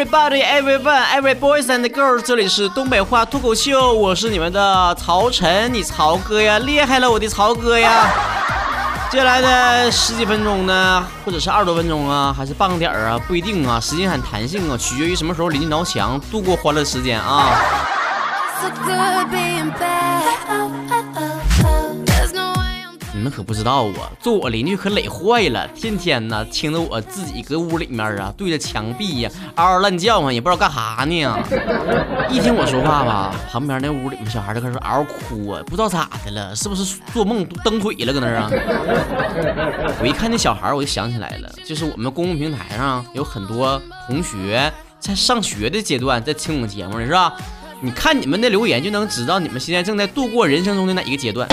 Everybody, everyone, every boys and girls，这里是东北话脱口秀，我是你们的曹晨，你曹哥呀，厉害了，我的曹哥呀！接下来的十几分钟呢，或者是二十多分钟啊，还是半个点儿啊，不一定啊，时间很弹性啊，取决于什么时候邻居挠墙，度过欢乐时间啊。你们可不知道啊，做我邻居可累坏了，天天呢听着我自己搁屋里面啊，对着墙壁呀嗷嗷乱叫啊，也不知道干啥呢。一听我说话吧，旁边那屋里面小孩就开始嗷嗷哭啊，不知道咋的了，是不是做梦蹬腿了搁那儿啊？我一看那小孩，我就想起来了，就是我们公共平台上有很多同学在上学的阶段在听我们节目呢，是吧？你看你们的留言就能知道你们现在正在度过人生中的哪一个阶段。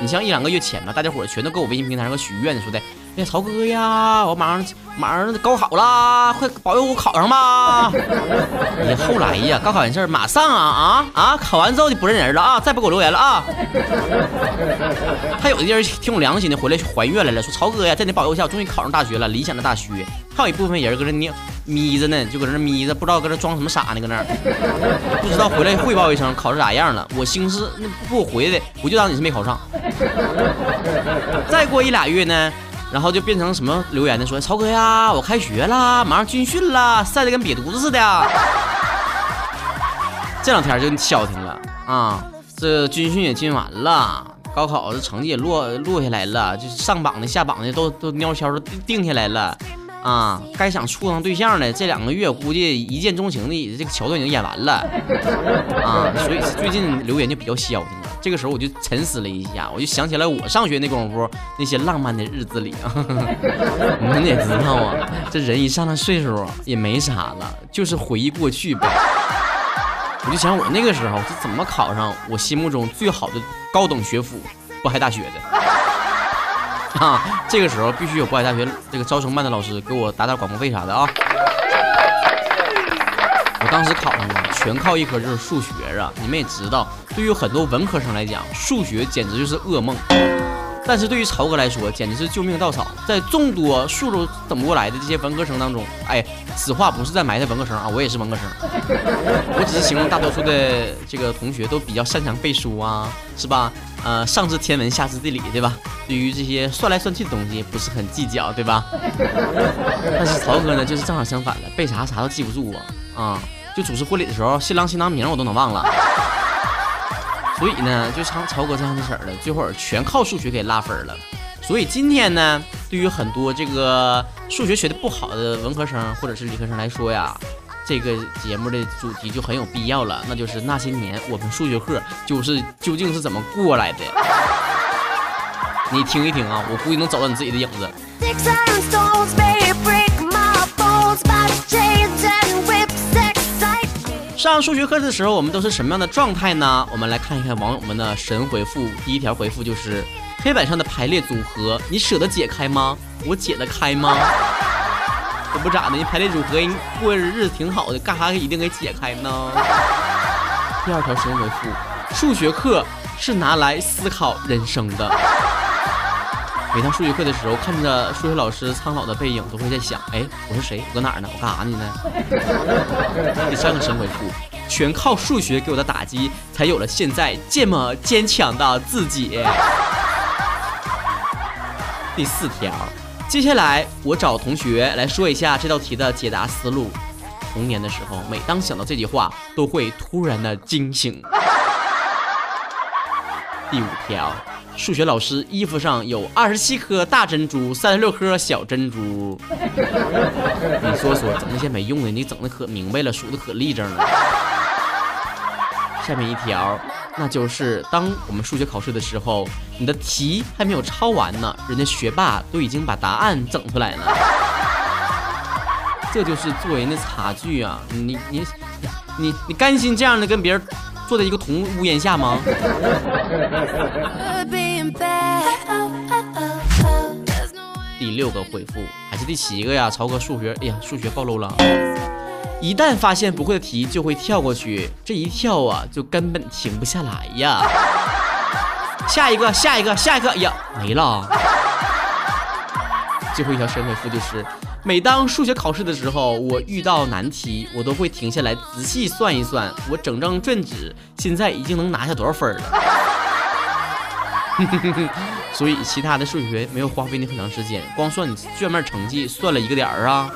你像一两个月前吧，大家伙全都搁我微信平台上许愿说的，哎呀，曹哥呀，我马上马上高考啦，快保佑我考上吧！你后来呀，高考完事儿马上啊啊啊，考完之后就不认人了啊，再不给我留言了啊！还有的人挺有良心的，回来怀孕来了，说曹哥呀，在你保佑下，我终于考上大学了，理想的大学。还有一部分人搁这捏眯着呢，就搁这眯着，不知道搁这装什么傻呢，搁那儿不知道回来汇报一声考试咋样了。我心思那不我回来的，我就当你是没考上。再过一俩月呢，然后就变成什么留言的？说超哥呀，我开学啦，马上军训啦，晒得跟瘪犊子似的。这两天就消停了啊，这军训也进完了，高考这成绩也落落下来了，就是上榜的下榜的都都蔫悄的定下来了。啊，该想处上对象的这两个月，估计一见钟情的这个桥段已经演完了啊，所以最近留言就比较消停了。这个时候我就沉思了一下，我就想起来我上学那功夫那些浪漫的日子里啊，你们也知道啊，这人一上了岁数也没啥了，就是回忆过去呗。我就想我那个时候是怎么考上我心目中最好的高等学府——渤海大学的。啊，这个时候必须有渤海大学这个招生办的老师给我打点广告费啥的啊！我当时考上了，全靠一科就是数学啊！你们也知道，对于很多文科生来讲，数学简直就是噩梦。但是对于曹哥来说，简直是救命稻草。在众多数都等不过来的这些文科生当中，哎，此话不是在埋汰文科生啊，我也是文科生。我只是形容大多数的这个同学都比较擅长背书啊，是吧？呃，上知天文，下知地理，对吧？对于这些算来算去的东西不是很计较，对吧？但是曹哥呢，就是正好相反了，背啥啥都记不住啊啊！就主持婚礼的时候，新郎新娘名我都能忘了。所以呢，就像曹哥这样的事儿的，最后全靠数学给拉分了。所以今天呢，对于很多这个数学学的不好的文科生或者是理科生来说呀。这个节目的主题就很有必要了，那就是那些年我们数学课就是究竟是怎么过来的？你听一听啊，我估计能找到你自己的影子。上数学课的时候，我们都是什么样的状态呢？我们来看一看网友们的神回复。第一条回复就是黑板上的排列组合，你舍得解开吗？我解得开吗？可不咋的，你排列组合，人过日子挺好的，干啥一定给解开呢？第二条神回复：数学课是拿来思考人生的。每当数学课的时候，看着数学老师苍老的背影，都会在想：哎，我是谁？我搁哪儿呢？我干啥呢？第三个神回复：全靠数学给我的打击，才有了现在这么坚强的自己。第四条。接下来，我找同学来说一下这道题的解答思路。童年的时候，每当想到这句话，都会突然的惊醒。第五条，数学老师衣服上有二十七颗大珍珠，三十六颗小珍珠。你说说，整那些没用的，你整的可明白了，数的可立正了。下面一条。那就是当我们数学考试的时候，你的题还没有抄完呢，人家学霸都已经把答案整出来了。这就是做人的差距啊！你你你你甘心这样的跟别人坐在一个同屋檐下吗？第六个回复还是第七个呀？曹哥数学，哎呀，数学暴露了。一旦发现不会的题，就会跳过去，这一跳啊，就根本停不下来呀。下一个，下一个，下一个，呀，没了。最后一条神回复就是，每当数学考试的时候，我遇到难题，我都会停下来仔细算一算，我整张卷纸现在已经能拿下多少分了。所以其他的数学没有花费你很长时间，光算你卷面成绩算了一个点儿啊。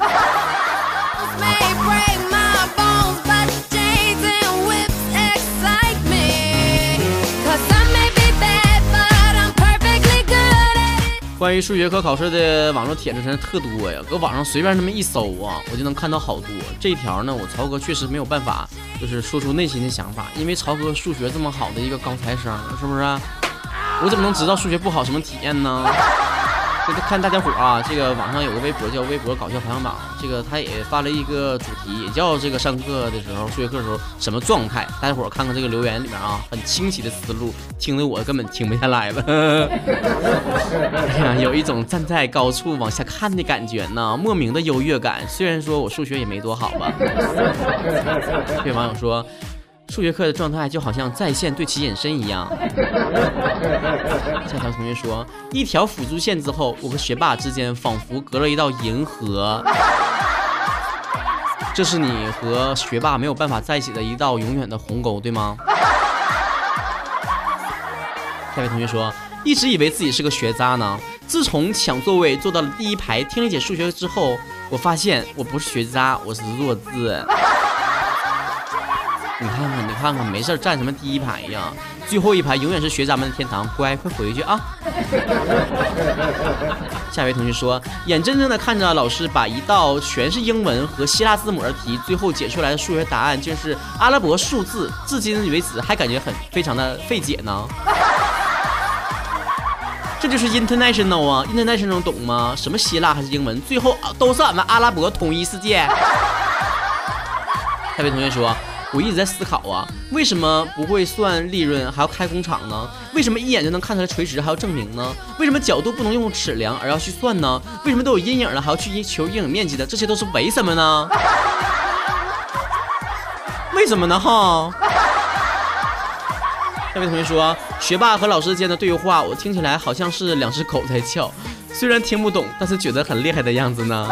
关于数学科考试的网络帖子真是特多呀，搁网上随便那么一搜啊，我就能看到好多。这一条呢，我曹哥确实没有办法，就是说出内心的想法，因为曹哥数学这么好的一个高材生，是不是？我怎么能知道数学不好什么体验呢？这个看大家伙啊，这个网上有个微博叫微博搞笑排行榜，这个他也发了一个主题，也叫这个上课的时候数学课的时候什么状态？大家伙看看这个留言里面啊，很清晰的思路，听得我根本停不下来了。哎呀，有一种站在高处往下看的感觉呢，莫名的优越感。虽然说我数学也没多好吧。这位网友说。数学课的状态就好像在线对齐隐身一样。下条同学说，一条辅助线之后，我和学霸之间仿佛隔了一道银河。这是你和学霸没有办法在一起的一道永远的鸿沟，对吗？下位同学说，一直以为自己是个学渣呢，自从抢座位坐到了第一排听一节数学之后，我发现我不是学渣，我是弱智。你看看，你看看，没事站什么第一排呀？最后一排永远是学渣们的天堂。乖，快回去啊！下一位同学说，眼睁睁的看着老师把一道全是英文和希腊字母的题，最后解出来的数学答案竟是阿拉伯数字，至今为止还感觉很非常的费解呢。这就是 international 啊，international 懂吗？什么希腊还是英文？最后都是俺们阿拉伯统一世界。下一位同学说。我一直在思考啊，为什么不会算利润还要开工厂呢？为什么一眼就能看出来垂直还要证明呢？为什么角度不能用尺量而要去算呢？为什么都有阴影了还要去求阴影面积的？这些都是为什么呢？为什么呢？哈！那位同学说，学霸和老师间的对话，我听起来好像是两只狗在叫，虽然听不懂，但是觉得很厉害的样子呢。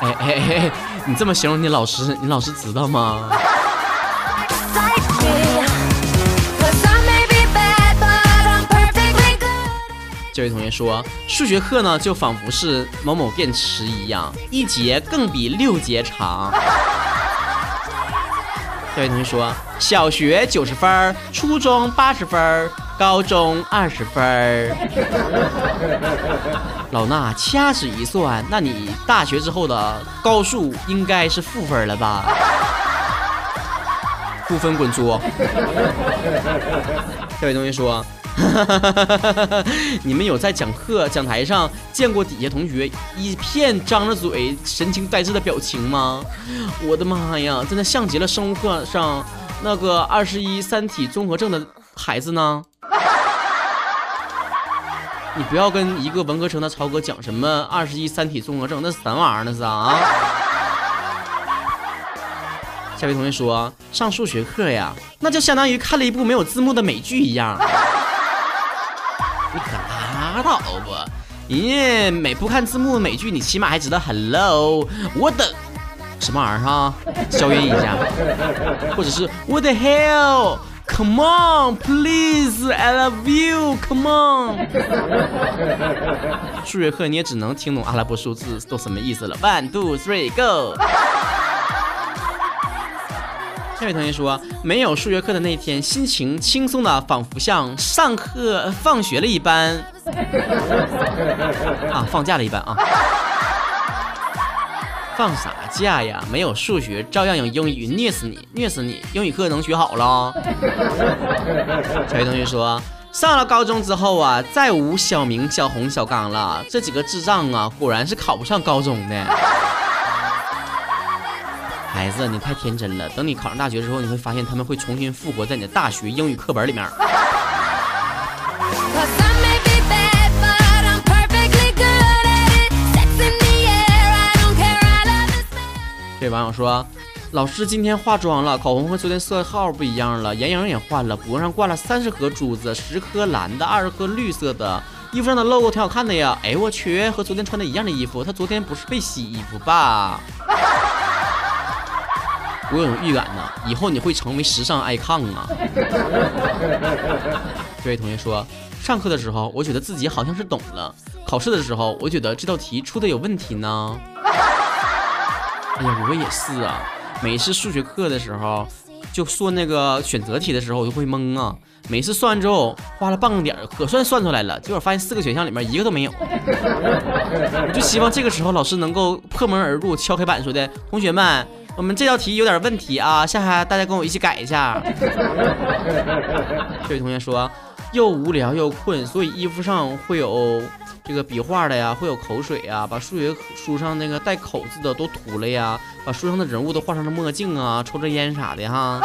哎哎哎！你这么形容你老师，你老师知道吗？这位同学说，数学课呢就仿佛是某某电池一样，一节更比六节长。这位同学说，小学九十分，初中八十分。高中二十分 老衲掐指一算，那你大学之后的高数应该是负分了吧？负分滚粗！这位同学说，你们有在讲课讲台上见过底下同学一片张着嘴、神情呆滞的表情吗？我的妈呀，真的像极了生物课上那个二十一三体综合症的孩子呢。你不要跟一个文科生的超哥讲什么二十一三体综合症，那是什么玩意儿？那是啊。下位同学说，上数学课呀，那就相当于看了一部没有字幕的美剧一样。你可拉倒吧，人家每不看字幕的美剧，你起码还知道 Hello，我的什么玩意儿哈？消音一下，或者是 What the hell？Come on, please, I love you. Come on. 数学课你也只能听懂阿拉伯数字都什么意思了。One, two, three, go. 这位同学说，没有数学课的那天，心情轻松的仿佛像上课放学了一般。啊，放假了一般啊。放啥假呀？没有数学，照样用英语虐死你，虐死你！英语课能学好了。小鱼同学说，上了高中之后啊，再无小明、小红、小刚了，这几个智障啊，果然是考不上高中的。孩子，你太天真了，等你考上大学之后，你会发现他们会重新复活在你的大学英语课本里面。这位网友说：“老师今天化妆了，口红和昨天色号不一样了，眼影也换了，脖子上挂了三十盒珠子，十颗蓝的，二十颗绿色的，衣服上的 logo 挺好看的呀。哎，我去，和昨天穿的一样的衣服，他昨天不是被洗衣服吧？我有种预感呢，以后你会成为时尚 icon 啊！这位同学说，上课的时候我觉得自己好像是懂了，考试的时候我觉得这道题出的有问题呢。我也是啊，每次数学课的时候，就算那个选择题的时候，我就会懵啊。每次算完之后，花了半个点可算算出来了，结果发现四个选项里面一个都没有。我 就希望这个时候老师能够破门而入，敲黑板说的，同学们。我们这道题有点问题啊，下下大家跟我一起改一下。这位同学说，又无聊又困，所以衣服上会有这个笔画的呀，会有口水呀，把数学书上那个带口字的都涂了呀，把书上的人物都画上了墨镜啊，抽着烟啥的哈。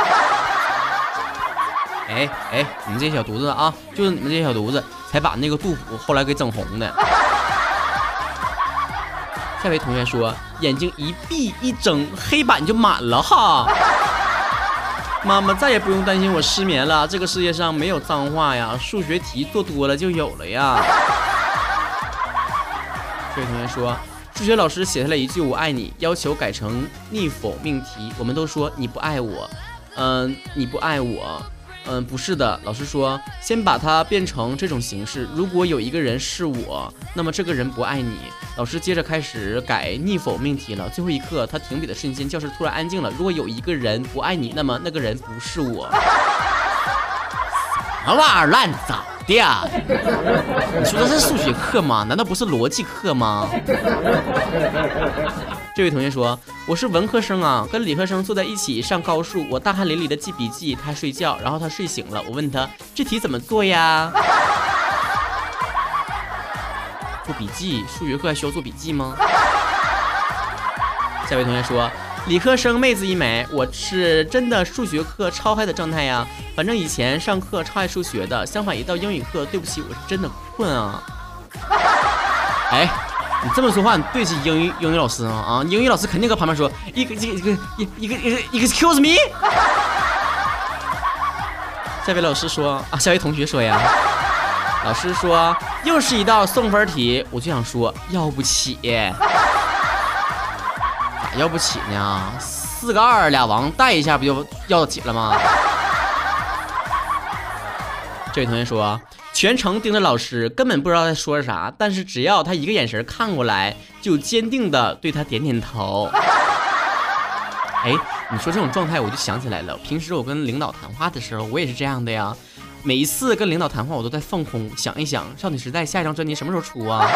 哎哎，你们这些小犊子啊，就是你们这些小犊子才把那个杜甫后来给整红的。下位同学说：“眼睛一闭一睁，黑板就满了哈。妈妈再也不用担心我失眠了。这个世界上没有脏话呀，数学题做多了就有了呀。”这位同学说：“数学老师写下了一句‘我爱你’，要求改成逆否命题。我们都说你不爱我，嗯，你不爱我。”嗯，不是的，老师说，先把它变成这种形式。如果有一个人是我，那么这个人不爱你。老师接着开始改逆否命题了。最后一刻，他停笔的瞬间，教室突然安静了。如果有一个人不爱你，那么那个人不是我。什么玩意儿烂咋的？你说的是数学课吗？难道不是逻辑课吗？这位同学说：“我是文科生啊，跟理科生坐在一起上高数，我大汗淋漓的记笔记，他睡觉，然后他睡醒了，我问他这题怎么做呀？做笔记，数学课还需要做笔记吗？”下位同学说：“理科生妹子一枚，我是真的数学课超嗨的状态呀，反正以前上课超爱数学的，相反一到英语课，对不起，我是真的困啊。”哎。你这么说话，你对起英语英语老师吗？啊，英语老师肯定搁旁边说一个一个一个一个一个 excuse me。下位老师说啊，下位同学说呀，老师说又是一道送分题，我就想说要不起，咋要不起呢？四个二俩王带一下不就要起了吗？这位同学说。全程盯着老师，根本不知道在说啥，但是只要他一个眼神看过来，就坚定的对他点点头。哎，你说这种状态，我就想起来了。平时我跟领导谈话的时候，我也是这样的呀。每一次跟领导谈话，我都在放空，想一想少女时代下一张专辑什么时候出啊？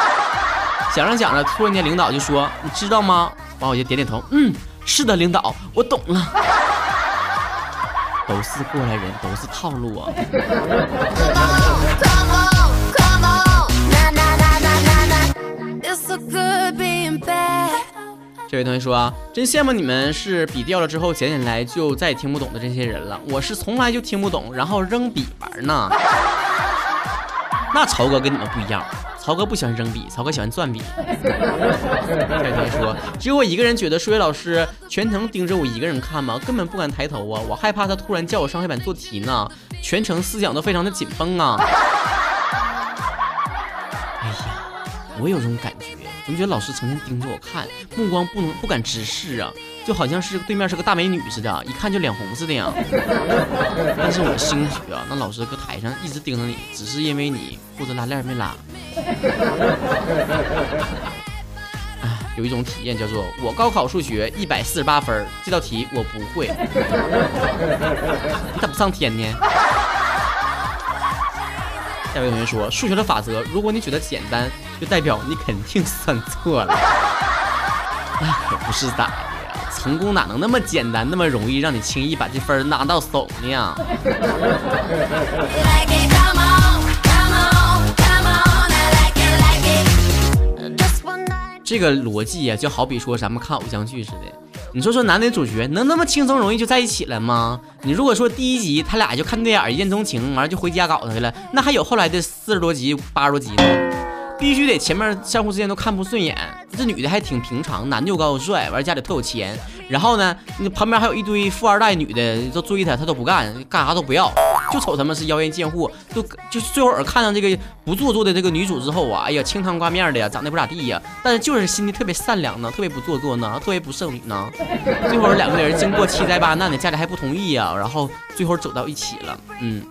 想着想着，突然间领导就说：“你知道吗？”完我就点点头，嗯，是的，领导，我懂了。都是过来人，都是套路啊。这位同学说，真羡慕你们是笔掉了之后捡起来就再也听不懂的这些人了。我是从来就听不懂，然后扔笔玩呢。那曹哥跟你们不一样，曹哥不喜欢扔笔，曹哥喜欢攥笔。这位同学说，只有我一个人觉得数学老师全程盯着我一个人看吗？根本不敢抬头啊，我害怕他突然叫我上黑板做题呢。全程思想都非常的紧绷啊。哎呀，我有种感觉。总觉得老师成天盯着我看，目光不能不敢直视啊，就好像是对面是个大美女似的，一看就脸红似的呀。但是我兴许啊，那老师搁台上一直盯着你，只是因为你裤子拉链没拉。哎，有一种体验叫做我高考数学一百四十八分，这道题我不会。你咋不上天呢？下位同学说：“数学的法则，如果你觉得简单，就代表你肯定算错了。那可不是咋的呀？成功哪能那么简单，那么容易让你轻易把这分拿到手呢？”这个逻辑呀，就好比说咱们看偶像剧似的。你说说男女主角能那么轻松容易就在一起了吗？你如果说第一集他俩就看对眼一见钟情，完了就回家搞他去了，那还有后来的四十多集、八十多集呢？必须得前面相互之间都看不顺眼，这女的还挺平常，男的又高又帅，完家里特有钱，然后呢，那旁边还有一堆富二代女的都追他，他都不干，干啥都不要，就瞅他们是妖艳贱货，就就最后看到这个不做作的这个女主之后啊，哎呀，清汤挂面的呀，长得不咋地呀，但是就是心里特别善良呢，特别不做作呢，特别不剩女呢。最后两个人经过七灾八难的，家里还不同意呀，然后最后走到一起了，嗯，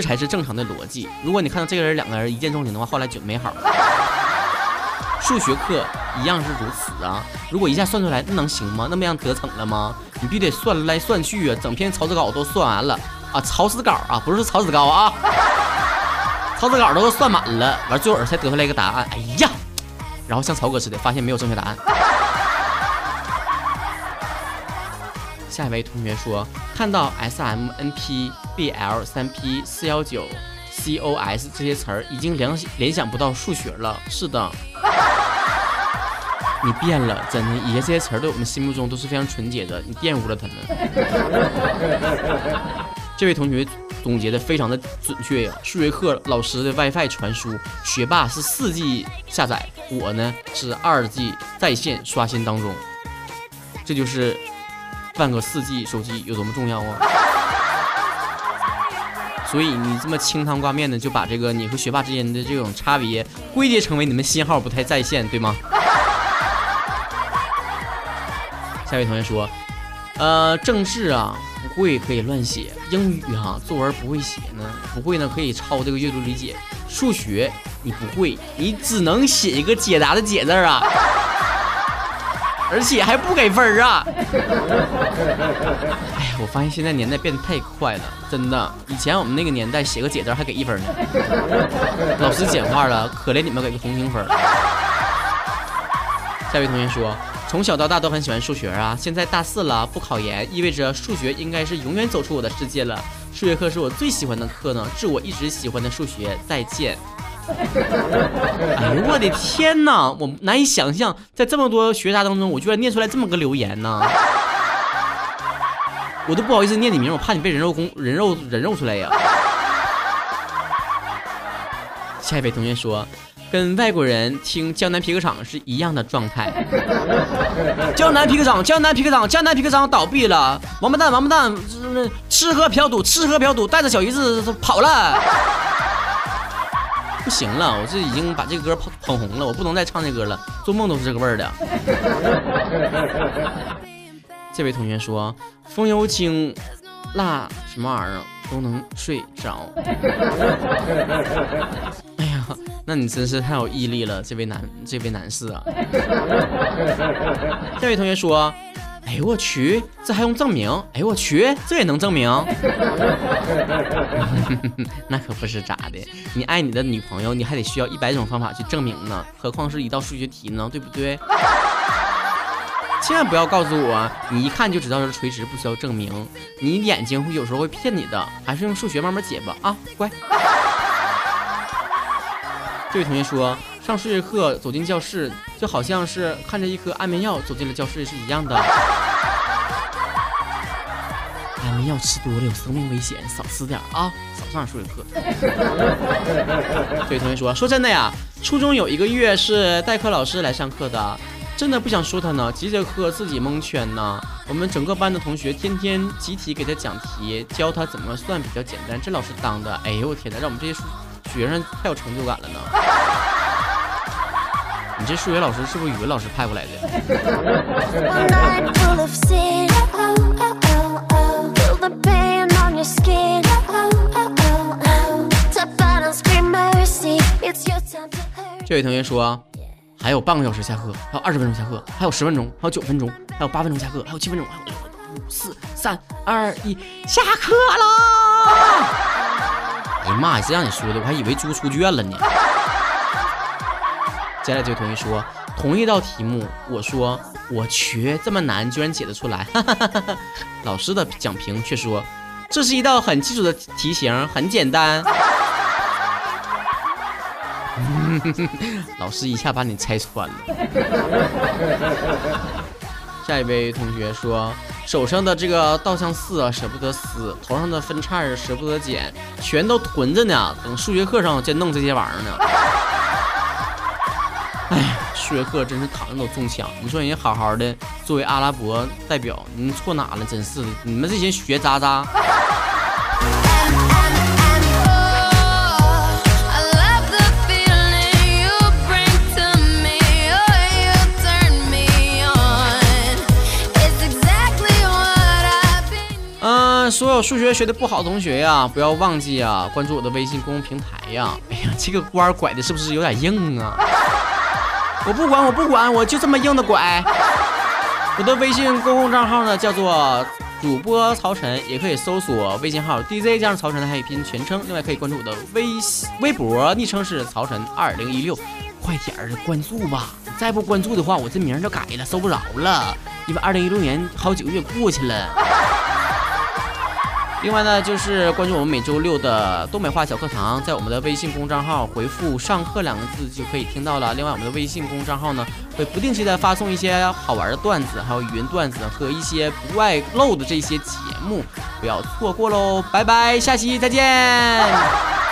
这才是正常的逻辑。如果你看到这个人两个人一见钟情的话，后来就没好。数学课一样是如此啊！如果一下算出来，那能行吗？那么样得逞了吗？你必须得算来算去啊，整篇草纸稿都算完了啊，草纸稿啊，不是草纸稿啊，草纸稿都算满了，完最后才得出来一个答案。哎呀，然后像曹哥似的，发现没有正确答案。下一位同学说，看到 S M N P B L 三 P 四幺九 C O S 这些词儿，已经联联想不到数学了。是的。你变了，真的，以前这些词儿在我们心目中都是非常纯洁的，你玷污了他们。这位同学总结的非常的准确呀，数学课老师的 WiFi 传输，学霸是四 G 下载，我呢是二 G 在线刷新当中，这就是办个四 G 手机有多么重要啊！所以你这么清汤挂面的就把这个你和学霸之间的这种差别归结成为你们信号不太在线，对吗？下一位同学说，呃，政治啊不会可以乱写，英语哈作文不会写呢，不会呢可以抄这个阅读理解，数学你不会，你只能写一个解答的解字啊，而且还不给分儿啊！我发现现在年代变得太快了，真的，以前我们那个年代写个解字还给一分呢，老师简化了，可怜你们给个同情分。下一位同学说。从小到大都很喜欢数学啊，现在大四了，不考研意味着数学应该是永远走出我的世界了。数学课是我最喜欢的课呢，致我一直喜欢的数学再见。哎呦我的天哪，我难以想象，在这么多学渣当中，我居然念出来这么个留言呢，我都不好意思念你名，我怕你被人肉攻人肉人肉出来呀。下一位同学说。跟外国人听江南皮革厂是一样的状态。江南皮革厂，江南皮革厂，江南皮革厂倒闭了，王八蛋，王八蛋，吃喝嫖赌，吃喝嫖赌，带着小姨子跑了。不行了，我这已经把这个歌捧捧红了，我不能再唱这歌了，做梦都是这个味儿的。这位同学说，风油精，辣什么玩意儿都能睡着。哎呀。那你真是太有毅力了，这位男这位男士啊！这位同学说：“哎呦我去，这还用证明？哎呦我去，这也能证明？那可不是咋的，你爱你的女朋友，你还得需要一百种方法去证明呢，何况是一道数学题呢，对不对？千万不要告诉我，你一看就知道是垂直，不需要证明。你眼睛会有时候会骗你的，还是用数学慢慢解吧啊，乖。”这位同学说，上数学课走进教室，就好像是看着一颗安眠药走进了教室是一样的。安眠药吃多了有生命危险，少吃点啊，少上数学课。这位同学说，说真的呀，初中有一个月是代课老师来上课的，真的不想说他呢，几节课自己蒙圈呢。我们整个班的同学天天集体给他讲题，教他怎么算比较简单，这老师当的，哎呦我天哪，让我们这些数。学生太有成就感了呢！你这数学老师是不是语文老师派过来的？这位同学说，还有半个小时下课，还有二十分钟下课，还有十分钟，还有九分钟，还有八分钟下课，还有七分钟，还有五四三二一，下课了。哎呀妈呀！谁让你说的？我还以为猪出圈了呢。接下来这位同学说，同一道题目，我说我去，这么难居然解得出来。老师的讲评却说，这是一道很基础的题型，很简单。老师一下把你拆穿了。下一位同学说。手上的这个稻香四啊舍不得撕，头上的分叉儿舍不得剪，全都囤着呢，等数学课上再弄这些玩意儿呢。哎呀，数学课真是躺着都中枪。你说人家好好的作为阿拉伯代表，你错哪了？真是的，你们这些学渣渣。所有数学学的不好的同学呀，不要忘记啊，关注我的微信公众平台呀。哎呀，这个弯拐的是不是有点硬啊？我不管，我不管，我就这么硬的拐。我的微信公共账号呢，叫做主播曹晨，也可以搜索微信号 DJ 加上曹晨的汉语拼音全称。另外可以关注我的微微博，昵称是曹晨二零一六，快点儿关注吧！再不关注的话，我这名就改了，搜不着了。因为二零一六年好几个月过去了。另外呢，就是关注我们每周六的东北话小课堂，在我们的微信公账号回复“上课”两个字就可以听到了。另外，我们的微信公账号呢，会不定期的发送一些好玩的段子，还有语音段子和一些不外露的这些节目，不要错过喽！拜拜，下期再见。